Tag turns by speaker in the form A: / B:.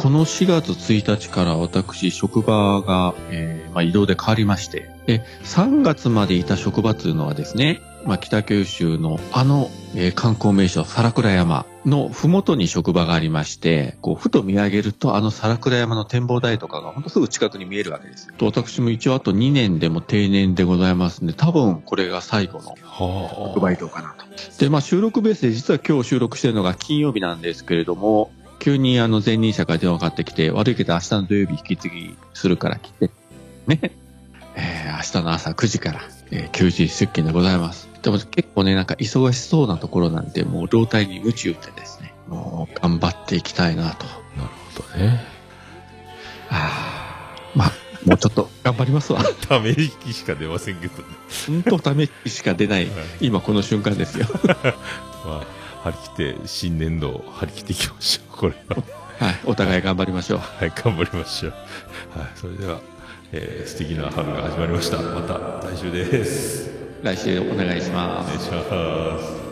A: この4月1日から私、職場が、えーまあ、移動で変わりまして、で、3月までいた職場っていうのはですね、まあ、北九州のあの、えー観光名所、皿倉山のふもとに職場がありまして、こう、ふと見上げると、あの皿倉山の展望台とかがほんとすぐ近くに見えるわけですよ。と私も一応あと2年でも定年でございますんで、多分これが最後の
B: は
A: 特売移動かなと。で、まあ収録ベースで実は今日収録してるのが金曜日なんですけれども、急にあの前任者から電話かかってきて、悪いけど明日の土曜日引き継ぎするから来て、ね。えー明日の朝9時から、えー休日出勤でございます。でも結構ね、なんか忙しそうなところなんで、もう老体に鞭打ってですね、もう頑張っていきたいなと。
B: あ。なるほどね。
A: あーまあ、もうちょっと 頑張りますわ。
B: ため息しか出ませんけどね。
A: 本当ためしか出ない、今この瞬間ですよ。
B: まあ、張り切って、新年度を張り切っていきましょう。これは。
A: はい、お互い頑張りましょう。
B: はい、頑張りましょう。はい、それでは、えー素敵な春が始まりました。また来週です。
A: 来週お願いします
B: お願い。します。